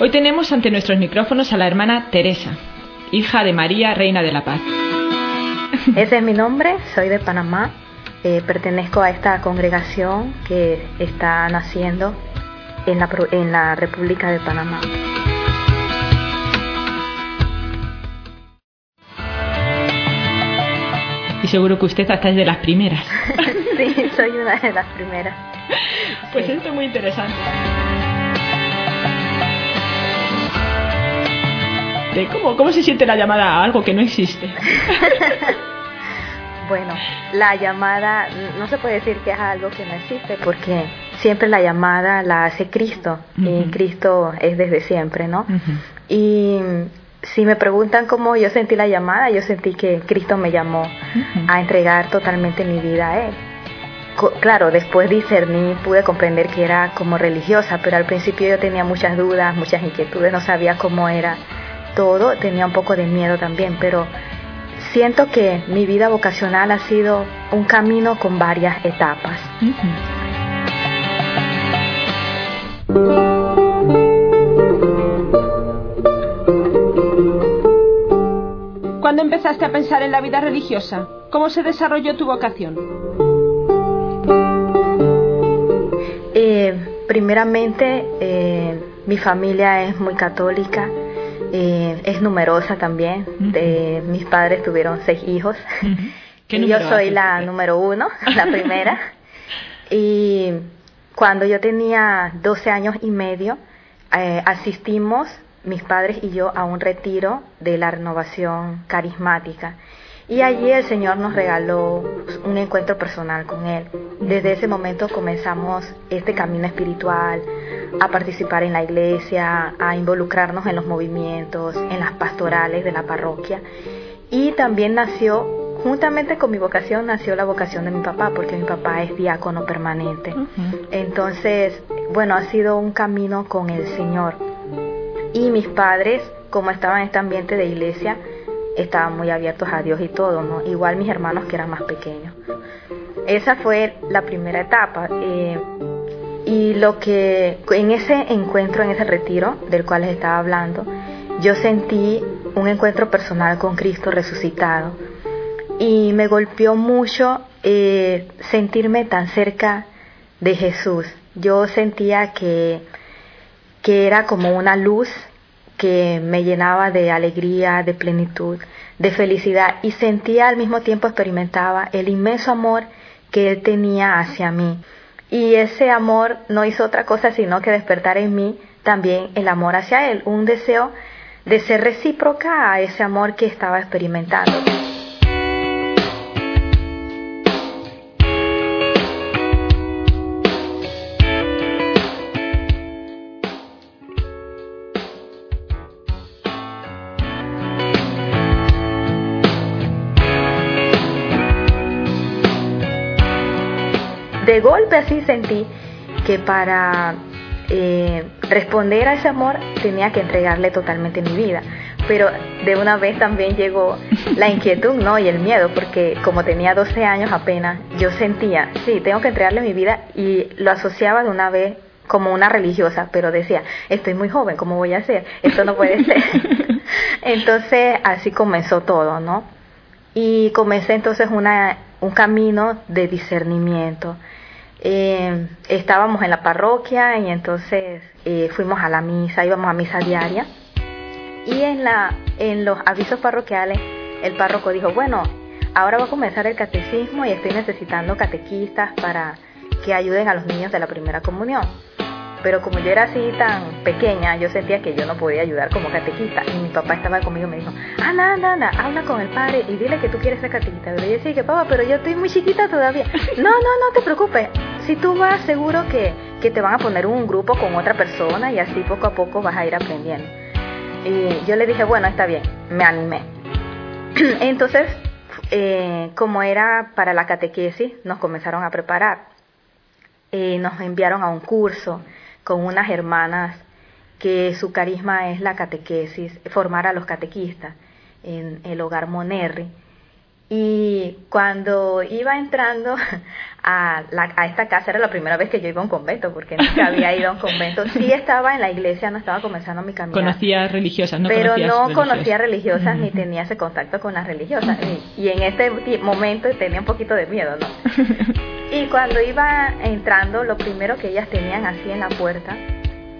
Hoy tenemos ante nuestros micrófonos a la hermana Teresa, hija de María, Reina de la Paz. Ese es mi nombre, soy de Panamá, eh, pertenezco a esta congregación que está naciendo en la, en la República de Panamá. Y seguro que usted hasta es de las primeras. sí, soy una de las primeras. Pues esto es muy interesante. Cómo, cómo se siente la llamada a algo que no existe. bueno, la llamada no se puede decir que es algo que no existe porque siempre la llamada la hace Cristo y Cristo es desde siempre, ¿no? Y si me preguntan cómo yo sentí la llamada, yo sentí que Cristo me llamó a entregar totalmente mi vida a Él. claro, después discerní, pude comprender que era como religiosa, pero al principio yo tenía muchas dudas, muchas inquietudes, no sabía cómo era todo, tenía un poco de miedo también, pero siento que mi vida vocacional ha sido un camino con varias etapas. ¿Cuándo empezaste a pensar en la vida religiosa? ¿Cómo se desarrolló tu vocación? Eh, primeramente, eh, mi familia es muy católica eh, es numerosa también. mis padres tuvieron seis hijos. y yo soy la número uno, la primera. y cuando yo tenía 12 años y medio, eh, asistimos, mis padres y yo, a un retiro de la renovación carismática. Y allí el Señor nos regaló un encuentro personal con Él. Desde ese momento comenzamos este camino espiritual, a participar en la iglesia, a involucrarnos en los movimientos, en las pastorales de la parroquia. Y también nació, juntamente con mi vocación, nació la vocación de mi papá, porque mi papá es diácono permanente. Entonces, bueno, ha sido un camino con el Señor. Y mis padres, como estaban en este ambiente de iglesia, estaban muy abiertos a Dios y todo, ¿no? Igual mis hermanos que eran más pequeños. Esa fue la primera etapa. Eh, y lo que en ese encuentro, en ese retiro del cual les estaba hablando, yo sentí un encuentro personal con Cristo resucitado. Y me golpeó mucho eh, sentirme tan cerca de Jesús. Yo sentía que, que era como una luz que me llenaba de alegría, de plenitud, de felicidad y sentía al mismo tiempo experimentaba el inmenso amor que él tenía hacia mí. Y ese amor no hizo otra cosa sino que despertar en mí también el amor hacia él, un deseo de ser recíproca a ese amor que estaba experimentando. De golpe así sentí que para eh, responder a ese amor tenía que entregarle totalmente mi vida. Pero de una vez también llegó la inquietud, ¿no? Y el miedo, porque como tenía 12 años apenas, yo sentía, sí, tengo que entregarle mi vida y lo asociaba de una vez como una religiosa, pero decía, estoy muy joven, ¿cómo voy a hacer? Esto no puede ser. entonces así comenzó todo, ¿no? Y comencé entonces una, un camino de discernimiento eh, estábamos en la parroquia y entonces eh, fuimos a la misa, íbamos a misa diaria. Y en, la, en los avisos parroquiales, el párroco dijo, bueno, ahora va a comenzar el catecismo y estoy necesitando catequistas para que ayuden a los niños de la primera comunión. Pero como yo era así tan pequeña, yo sentía que yo no podía ayudar como catequista. Y mi papá estaba conmigo y me dijo, anda, anda, anda, habla con el padre y dile que tú quieres ser catequista. Y yo decía que papá, pero yo estoy muy chiquita todavía. No, no, no te preocupes. Si tú vas, seguro que, que te van a poner un grupo con otra persona y así poco a poco vas a ir aprendiendo. Y yo le dije, bueno, está bien, me animé. Entonces, eh, como era para la catequesis, nos comenzaron a preparar. Eh, nos enviaron a un curso con unas hermanas que su carisma es la catequesis, formar a los catequistas en el hogar Monerri. Y cuando iba entrando a, a, esta casa, era la primera vez que yo iba a un convento, porque nunca había ido a un convento. Sí estaba en la iglesia, no estaba comenzando mi camino. Conocía religiosas, no Pero no conocía religiosas ni tenía ese contacto con las religiosas. Y, en este momento tenía un poquito de miedo, ¿no? Y cuando iba entrando, lo primero que ellas tenían así en la puerta,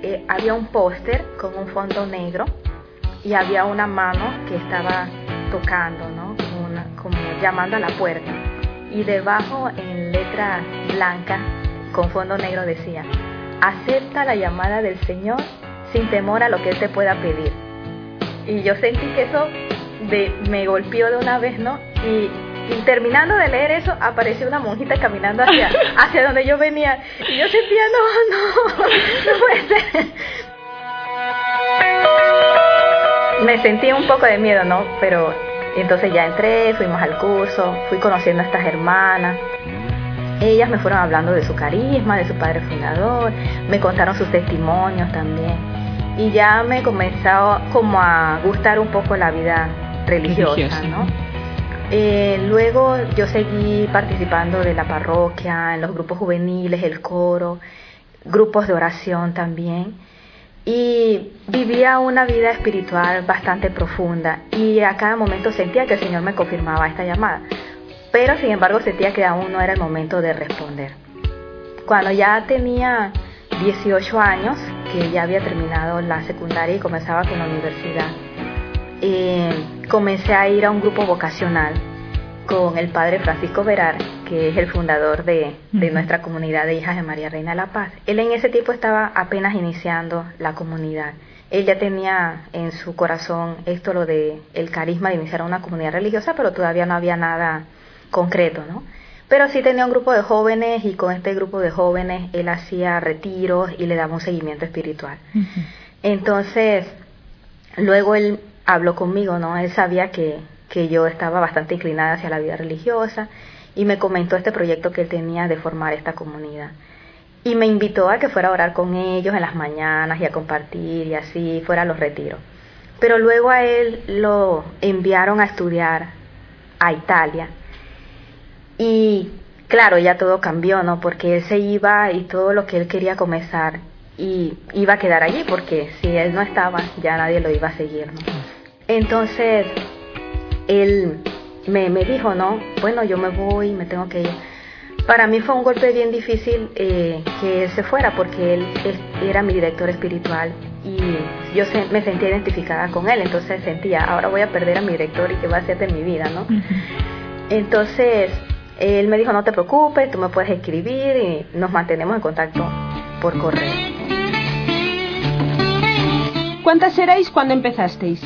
eh, había un póster con un fondo negro y había una mano que estaba tocando, ¿no? Llamando a la puerta. Y debajo en letra blanca con fondo negro decía, acepta la llamada del Señor sin temor a lo que Él te pueda pedir. Y yo sentí que eso me golpeó de una vez, ¿no? Y, terminando de leer eso, apareció una monjita caminando hacia, hacia donde yo venía. Y yo sentía, no, no, no puede ser. Me sentí un poco de miedo, ¿no? Pero entonces ya entré, fuimos al curso, fui conociendo a estas hermanas. Ellas me fueron hablando de su carisma, de su padre fundador, me contaron sus testimonios también. Y ya me comenzó como a gustar un poco la vida religiosa, ¿no? Eh, luego yo seguí participando de la parroquia, en los grupos juveniles, el coro, grupos de oración también y vivía una vida espiritual bastante profunda y a cada momento sentía que el Señor me confirmaba esta llamada, pero sin embargo sentía que aún no era el momento de responder. Cuando ya tenía 18 años, que ya había terminado la secundaria y comenzaba con la universidad, eh, comencé a ir a un grupo vocacional con el padre Francisco Verar, que es el fundador de, nuestra comunidad de hijas de María Reina de la Paz. Él en ese tiempo estaba apenas iniciando la comunidad. Él ya tenía en su corazón esto lo de el carisma de iniciar una comunidad religiosa, pero todavía no había nada concreto, ¿no? Pero sí tenía un grupo de jóvenes y con este grupo de jóvenes él hacía retiros y le daba un seguimiento espiritual. Entonces, luego él habló conmigo, ¿no? Él sabía que, que yo estaba bastante inclinada hacia la vida religiosa y me comentó este proyecto que él tenía de formar esta comunidad. Y me invitó a que fuera a orar con ellos en las mañanas y a compartir y así fuera a los retiros. Pero luego a él lo enviaron a estudiar a Italia. Y claro, ya todo cambió, ¿no? Porque él se iba y todo lo que él quería comenzar y iba a quedar allí porque si él no estaba ya nadie lo iba a seguir, ¿no? Entonces él me, me dijo, no, bueno, yo me voy, me tengo que ir. Para mí fue un golpe bien difícil eh, que él se fuera porque él, era mi director espiritual y yo me sentía identificada con él, entonces sentía, ahora voy a perder a mi director y qué va a hacer de mi vida, ¿no? Entonces, él me dijo, no te preocupes, tú me puedes escribir y nos mantenemos en contacto por correo. ¿Cuántas erais cuando empezasteis?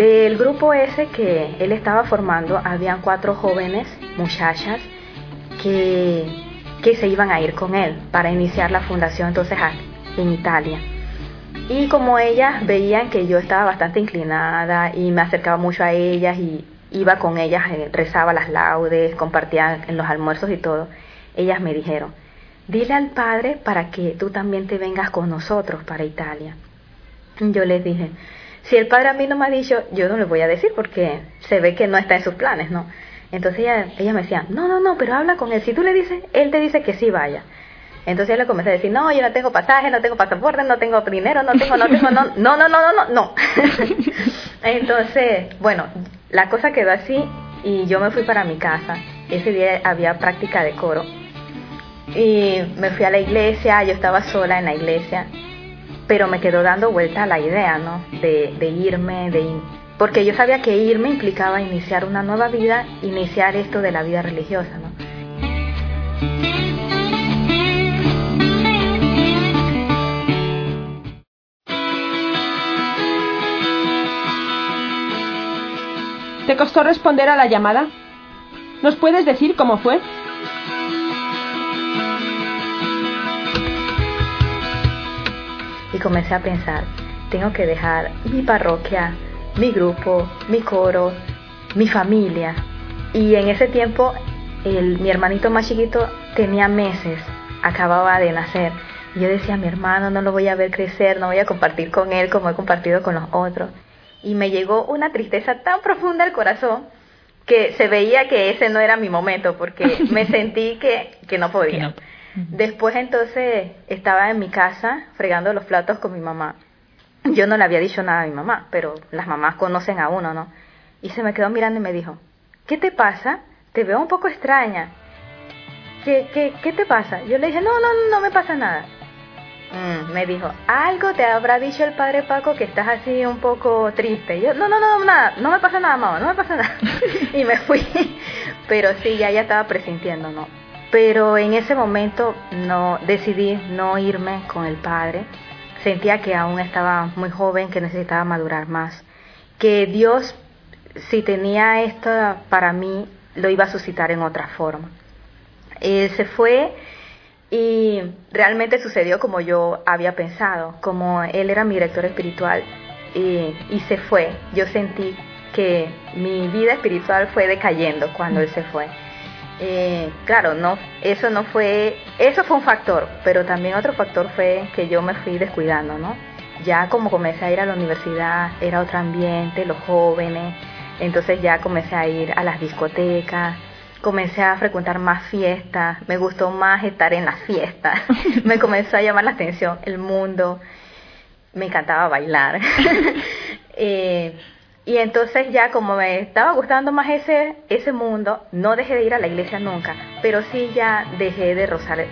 Del grupo ese que él estaba formando, habían cuatro jóvenes muchachas que, que se iban a ir con él para iniciar la fundación entonces en Italia. Y como ellas veían que yo estaba bastante inclinada y me acercaba mucho a ellas y iba con ellas, eh, rezaba las laudes, compartía en los almuerzos y todo, ellas me dijeron, dile al padre para que tú también te vengas con nosotros para Italia. Yo les dije, si el padre a mí no me ha dicho, yo no le voy a decir porque se ve que no está en sus planes, ¿no? Entonces ella, ella me decía, no, no, no, pero habla con él. Si tú le dices, él te dice que sí vaya. Entonces yo le comencé a decir, no, yo no tengo pasaje, no tengo pasaporte, no tengo dinero, no tengo, no tengo, no, no, no, no, no, no, no. Entonces, bueno, la cosa quedó así y yo me fui para mi casa. Ese día había práctica de coro. Y me fui a la iglesia, yo estaba sola en la iglesia pero me quedó dando vuelta la idea, ¿no? De, irme, de porque yo sabía que irme implicaba iniciar una nueva vida, iniciar esto de la vida religiosa, ¿no? ¿Te costó responder a la llamada? ¿Nos puedes decir cómo fue? Comencé a pensar, tengo que dejar mi parroquia, mi grupo, mi coro, mi familia. Y en ese tiempo el, mi hermanito más chiquito tenía meses, acababa de nacer. Y yo decía, mi hermano no lo voy a ver crecer, no voy a compartir con él como he compartido con los otros. Y me llegó una tristeza tan profunda al corazón que se veía que ese no era mi momento porque me sentí que, que no podía. Después entonces estaba en mi casa fregando los platos con mi mamá. Yo no le había dicho nada a mi mamá, pero las mamás conocen a uno, ¿no? Y se me quedó mirando y me dijo, ¿qué te pasa? Te veo un poco extraña. ¿Qué, qué, qué te pasa? Yo le dije, no, no, no me pasa nada. Mm, me dijo, algo te habrá dicho el padre Paco que estás así un poco triste. yo, no, no, no, nada, no me pasa nada, mamá, no me pasa nada. y me fui. Pero sí, ya ya estaba presintiendo, ¿no? Pero en ese momento no decidí no irme con el padre. Sentía que aún estaba muy joven, que necesitaba madurar más. Que Dios, si tenía esto para mí, lo iba a suscitar en otra forma. Él se fue y realmente sucedió como yo había pensado, como él era mi director espiritual y, y, se fue. Yo sentí que mi vida espiritual fue decayendo cuando él se fue. Eh, claro, no, eso no fue, eso fue un factor, pero también otro factor fue que yo me fui descuidando, ¿no? Ya como comencé a ir a la universidad, era otro ambiente, los jóvenes, entonces ya comencé a ir a las discotecas, comencé a frecuentar más fiestas, me gustó más estar en las fiestas, me comenzó a llamar la atención el mundo, me encantaba bailar. eh, y entonces ya como me estaba gustando más ese, ese mundo, no dejé de ir a la iglesia nunca, pero sí ya dejé de,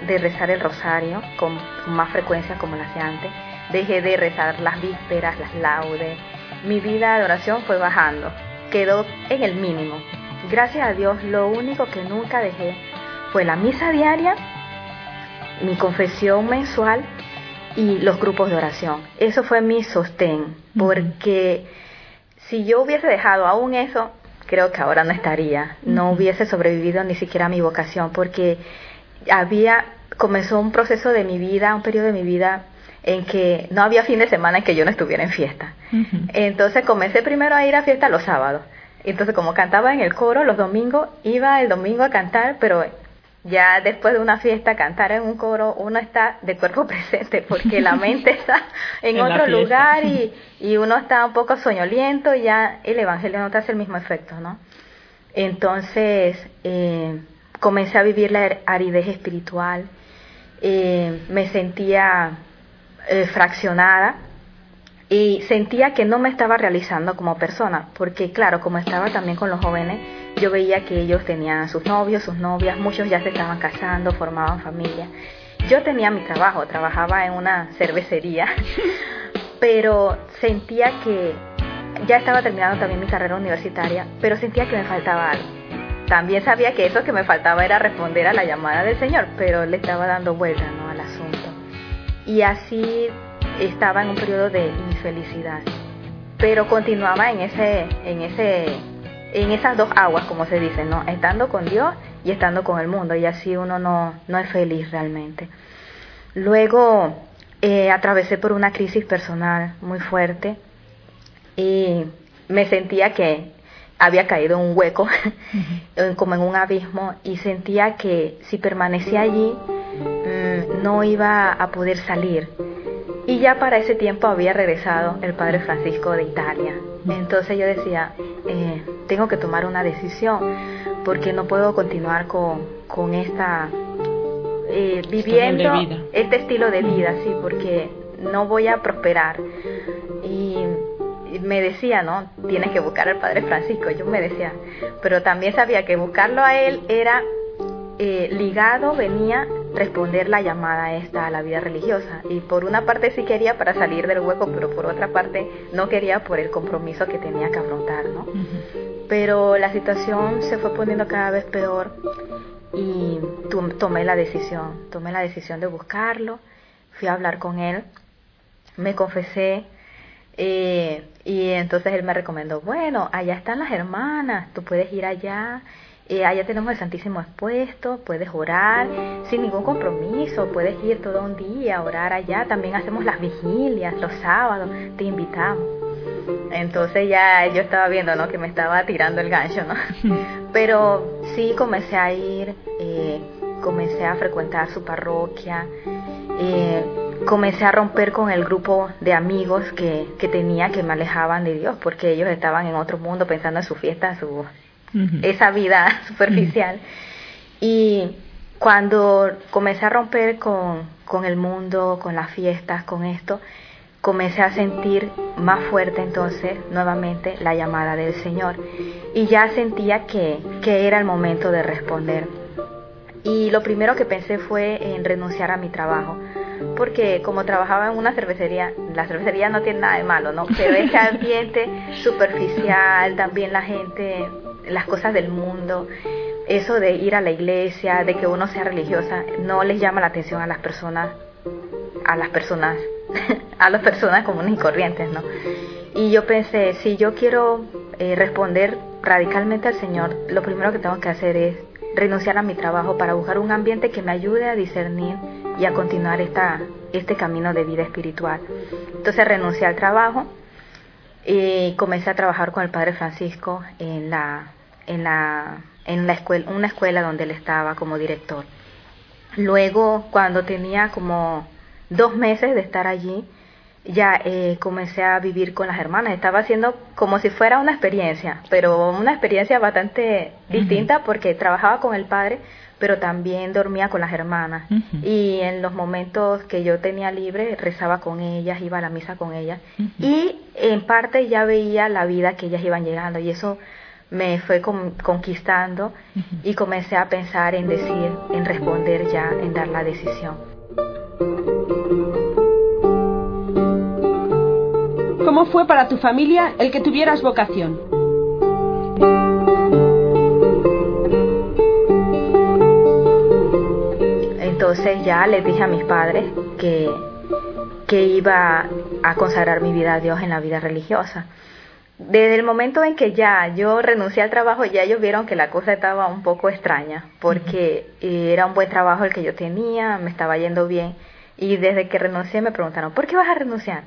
de rezar el rosario con, con más frecuencia como lo hacía antes, dejé de rezar las vísperas, las laudes, mi vida de oración fue bajando, quedó en el mínimo, gracias a Dios, lo único que nunca dejé fue la misa diaria, mi confesión mensual y los grupos de oración. Eso fue mi sostén, porque si yo hubiese dejado aún eso, creo que ahora no estaría, no hubiese sobrevivido ni siquiera a mi vocación, porque había, comenzó un proceso de mi vida, un periodo de mi vida en que no había fin de semana en que yo no estuviera en fiesta. Entonces comencé primero a ir a fiesta los sábados. Entonces, como cantaba en el coro los domingos, iba el domingo a cantar, pero ya después de una fiesta, cantar en un coro, uno está de cuerpo presente porque la mente está en, otro lugar y, y, uno está un poco soñoliento y ya el evangelio no te hace el mismo efecto, ¿no? Entonces, eh, comencé a vivir la aridez espiritual, eh, me sentía eh, fraccionada y sentía que no me estaba realizando como persona, porque claro, como estaba también con los jóvenes, yo veía que ellos tenían sus novios, sus novias, muchos ya se estaban casando, formaban familia. Yo tenía mi trabajo, trabajaba en una cervecería, pero sentía que ya estaba terminando también mi carrera universitaria, pero sentía que me faltaba algo. También sabía que eso que me faltaba era responder a la llamada del Señor, pero le estaba dando vuelta ¿no? al asunto. Y así estaba en un periodo de infelicidad, pero continuaba en ese, en ese, en esas dos aguas, como se dice, ¿no? Estando con Dios y estando con el mundo, y así uno no, no es feliz realmente. Luego eh, atravesé por una crisis personal muy fuerte y me sentía que había caído en un hueco, como en un abismo, y sentía que si permanecía allí mm, no iba a poder salir. Y ya para ese tiempo había regresado el Padre Francisco de Italia. Entonces yo decía, eh, tengo que tomar una decisión porque no puedo continuar con, con esta eh, viviendo este estilo de vida, sí, porque no voy a prosperar. Y me decía, ¿no? Tienes que buscar al Padre Francisco. Yo me decía, pero también sabía que buscarlo a él era eh, ligado, venía responder la llamada esta a la vida religiosa. Y por una parte sí quería para salir del hueco, pero por otra parte no quería por el compromiso que tenía que afrontar, ¿no? Pero la situación se fue poniendo cada vez peor y tomé la decisión, tomé la decisión de buscarlo, fui a hablar con él, me confesé eh, y entonces él me recomendó, bueno, allá están las hermanas, tú puedes ir allá eh, allá tenemos el Santísimo expuesto, puedes orar sin ningún compromiso, puedes ir todo un día a orar allá. También hacemos las vigilias los sábados, te invitamos. Entonces ya yo estaba viendo, ¿no? Que me estaba tirando el gancho, ¿no? Pero sí comencé a ir, eh, comencé a frecuentar su parroquia, eh, comencé a romper con el grupo de amigos que, que tenía que me alejaban de Dios, porque ellos estaban en otro mundo pensando en su fiesta, su, esa vida superficial. Y cuando comencé a romper con, con el mundo, con las fiestas, con esto, comencé a sentir más fuerte entonces nuevamente la llamada del Señor y ya sentía que, que, era el momento de responder. Y lo primero que pensé fue en renunciar a mi trabajo, porque como trabajaba en una cervecería, la cervecería no tiene nada de malo, ¿no? Pero ese ambiente superficial, también la gente las cosas del mundo, eso de ir a la iglesia, de que uno sea religiosa, no les llama la atención a las personas, a las personas, a las personas comunes y corrientes, ¿no? Y yo pensé, si yo quiero eh, responder radicalmente al Señor, lo primero que tengo que hacer es renunciar a mi trabajo para buscar un ambiente que me ayude a discernir y a continuar esta, este camino de vida espiritual. Entonces renuncié al trabajo y comencé a trabajar con el Padre Francisco en la en, la, en la escuela, una escuela donde él estaba como director. Luego, cuando tenía como dos meses de estar allí, ya eh, comencé a vivir con las hermanas. Estaba haciendo como si fuera una experiencia, pero una experiencia bastante distinta porque trabajaba con el padre, pero también dormía con las hermanas. Y en los momentos que yo tenía libre, rezaba con ellas, iba a la misa con ellas. Y en parte ya veía la vida que ellas iban llegando. Y eso me fue conquistando y comencé a pensar en decir, en responder ya, en dar la decisión. ¿Cómo fue para tu familia el que tuvieras vocación? Entonces ya les dije a mis padres que, que iba a consagrar mi vida a Dios en la vida religiosa desde el momento en que ya yo renuncié al trabajo, ya ellos vieron que la cosa estaba un poco extraña, porque era un buen trabajo el que yo tenía, me estaba yendo bien, y desde que renuncié me preguntaron, ¿por qué vas a renunciar?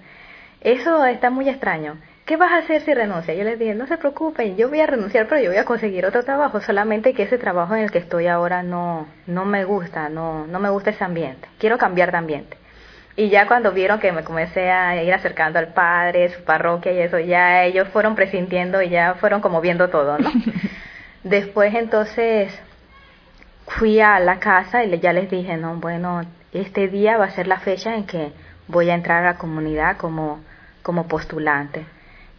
Eso está muy extraño. ¿Qué vas a hacer si renuncias? Yo les dije, no se preocupen, yo voy a renunciar, pero yo voy a conseguir otro trabajo, solamente que ese trabajo en el que estoy ahora no, no me gusta, no, no me gusta ese ambiente, quiero cambiar de ambiente. Y ya cuando vieron que me comencé a ir acercando al padre, su parroquia y eso, ya ellos fueron presintiendo y ya fueron como viendo todo, ¿no? Después entonces fui a la casa y ya les dije, no, bueno, este día va a ser la fecha en que voy a entrar a la comunidad como, como postulante.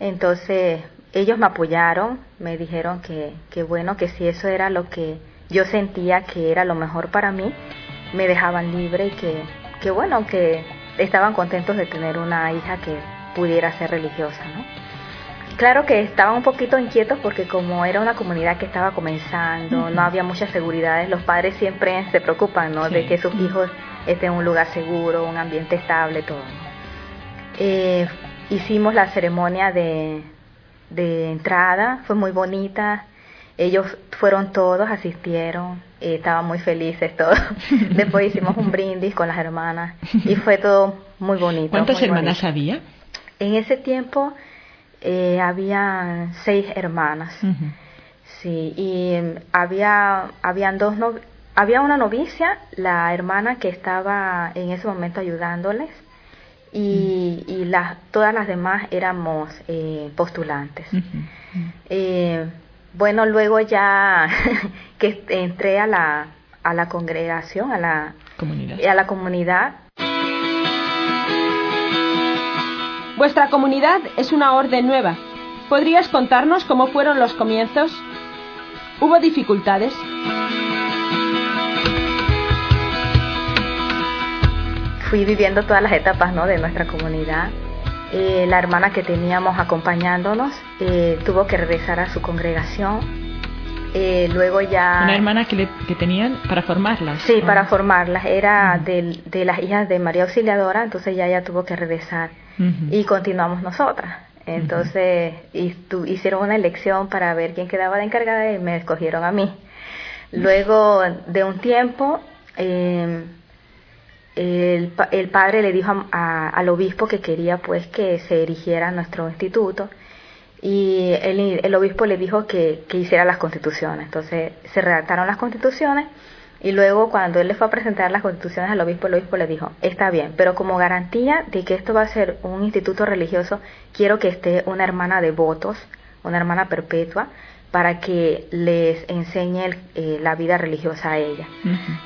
Entonces ellos me apoyaron, me dijeron que, que bueno, que si eso era lo que yo sentía que era lo mejor para mí, me dejaban libre y que que bueno, que estaban contentos de tener una hija que pudiera ser religiosa, ¿no? Claro que estaban un poquito inquietos porque como era una comunidad que estaba comenzando, no había muchas seguridades, los padres siempre se preocupan, ¿no? De que sus hijos estén en un lugar seguro, un ambiente estable, todo. Eh, hicimos la ceremonia de, de entrada, fue muy bonita, ellos fueron todos, asistieron, estaban muy felices todos. Después hicimos un brindis con las hermanas y fue todo muy bonito. ¿Cuántas hermanas había? En ese tiempo eh, había seis hermanas. Sí, y em, había habían dos no, había una novicia, la hermana que estaba en ese momento ayudándoles y, y las todas las demás éramos eh, postulantes. eh, bueno, luego ya que entré a la, a la congregación, a la comunidad. A la comunidad. Vuestra comunidad es una orden nueva. ¿Podrías contarnos cómo fueron los comienzos? ¿Hubo dificultades? Fui viviendo todas las etapas ¿no? de nuestra comunidad eh, la hermana que teníamos acompañándonos eh, tuvo que regresar a su congregación. Eh, luego ya... Una hermana que, que tenían para formarlas. Sí, para formarlas. Era de, de, las hijas de María Auxiliadora, entonces ya ella tuvo que regresar. Y continuamos nosotras. Entonces hicieron una elección para ver quién quedaba de encargada y me escogieron a mí. Luego de un tiempo, eh, el, el, padre le dijo al obispo que quería pues que se erigiera nuestro instituto y el, el obispo le dijo que, que, hiciera las constituciones. Entonces se redactaron las constituciones y luego cuando él le fue a presentar las constituciones al obispo, el obispo le dijo, está bien, pero como garantía de que esto va a ser un instituto religioso, quiero que esté una hermana de votos, una hermana perpetua, para que les enseñe eh, la vida religiosa a ella.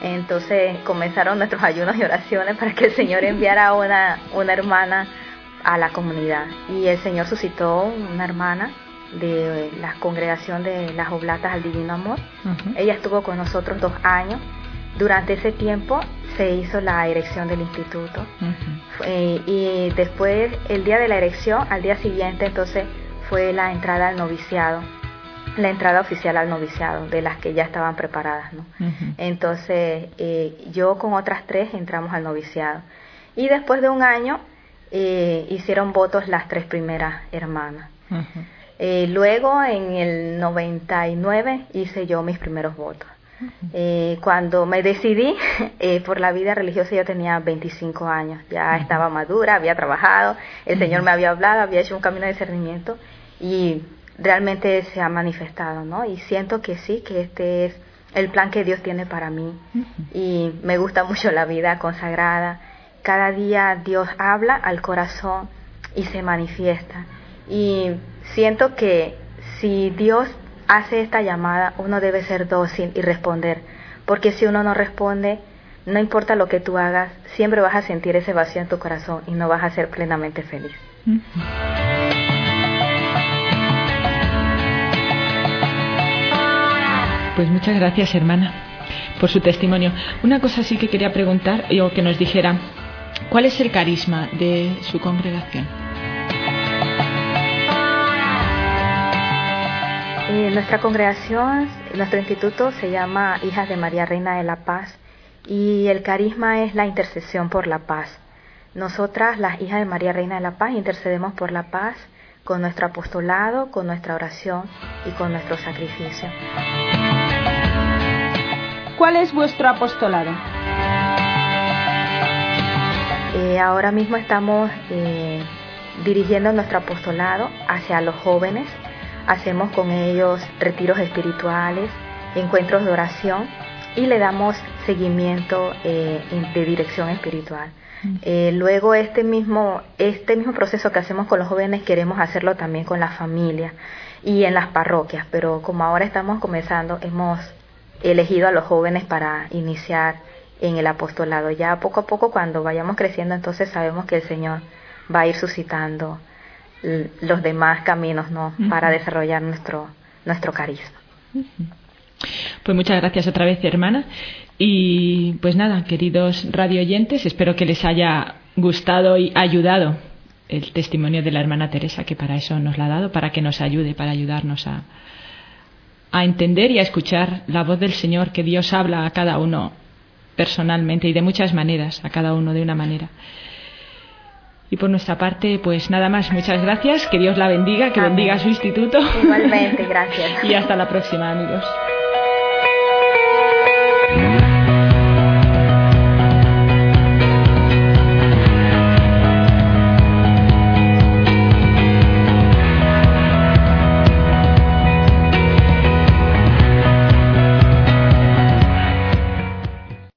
Entonces comenzaron nuestros ayunos y oraciones para que el Señor enviara una, una hermana a la comunidad. Y el Señor suscitó una hermana de la congregación de las Oblatas al Divino Amor. Ella estuvo con nosotros dos años. Durante ese tiempo se hizo la erección del instituto. Eh, y después, el día de la erección, al día siguiente, entonces fue la entrada al noviciado la entrada oficial al noviciado, de las que ya estaban preparadas. ¿no? Entonces, eh, yo con otras tres entramos al noviciado. Y después de un año eh, hicieron votos las tres primeras hermanas. Eh, luego, en el 99, hice yo mis primeros votos. cuando me decidí por la vida religiosa yo tenía 25 años, ya estaba madura, había trabajado, el Señor me había hablado, había hecho un camino de discernimiento y realmente se ha manifestado, ¿no? Y siento que sí, que este es el plan que Dios tiene para mí. Y me gusta mucho la vida consagrada. Cada día Dios habla al corazón y se manifiesta. Y siento que si Dios hace esta llamada, uno debe ser dócil y responder. Porque si uno no responde, no importa lo que tú hagas, siempre vas a sentir ese vacío en tu corazón y no vas a ser plenamente feliz. Pues muchas gracias, hermana, por su testimonio. Una cosa sí que quería preguntar, o que nos dijera, ¿cuál es el carisma de su congregación? Eh, nuestra congregación, nuestro instituto se llama Hijas de María Reina de la Paz y el carisma es la intercesión por la paz. Nosotras, las hijas de María Reina de la Paz, intercedemos por la paz con nuestro apostolado, con nuestra oración y con nuestro sacrificio. ¿Cuál es vuestro apostolado? Eh, ahora mismo estamos eh, dirigiendo nuestro apostolado hacia los jóvenes. Hacemos con ellos retiros espirituales, encuentros de oración y le damos seguimiento eh, de dirección espiritual. Eh, luego este mismo, este mismo proceso que hacemos con los jóvenes queremos hacerlo también con la familia y en las parroquias, pero como ahora estamos comenzando, hemos elegido a los jóvenes para iniciar en el apostolado. Ya poco a poco cuando vayamos creciendo, entonces sabemos que el Señor va a ir suscitando los demás caminos, ¿no? Para desarrollar nuestro nuestro carisma. Pues muchas gracias otra vez, hermana. Y pues nada, queridos radio oyentes, espero que les haya gustado y ayudado el testimonio de la hermana Teresa, que para eso nos la ha dado, para que nos ayude, para ayudarnos a, a entender y a escuchar la voz del Señor, que Dios habla a cada uno personalmente y de muchas maneras, a cada uno de una manera. Y por nuestra parte, pues nada más, muchas gracias, que Dios la bendiga, que bendiga su instituto. Igualmente, gracias. y hasta la próxima, amigos.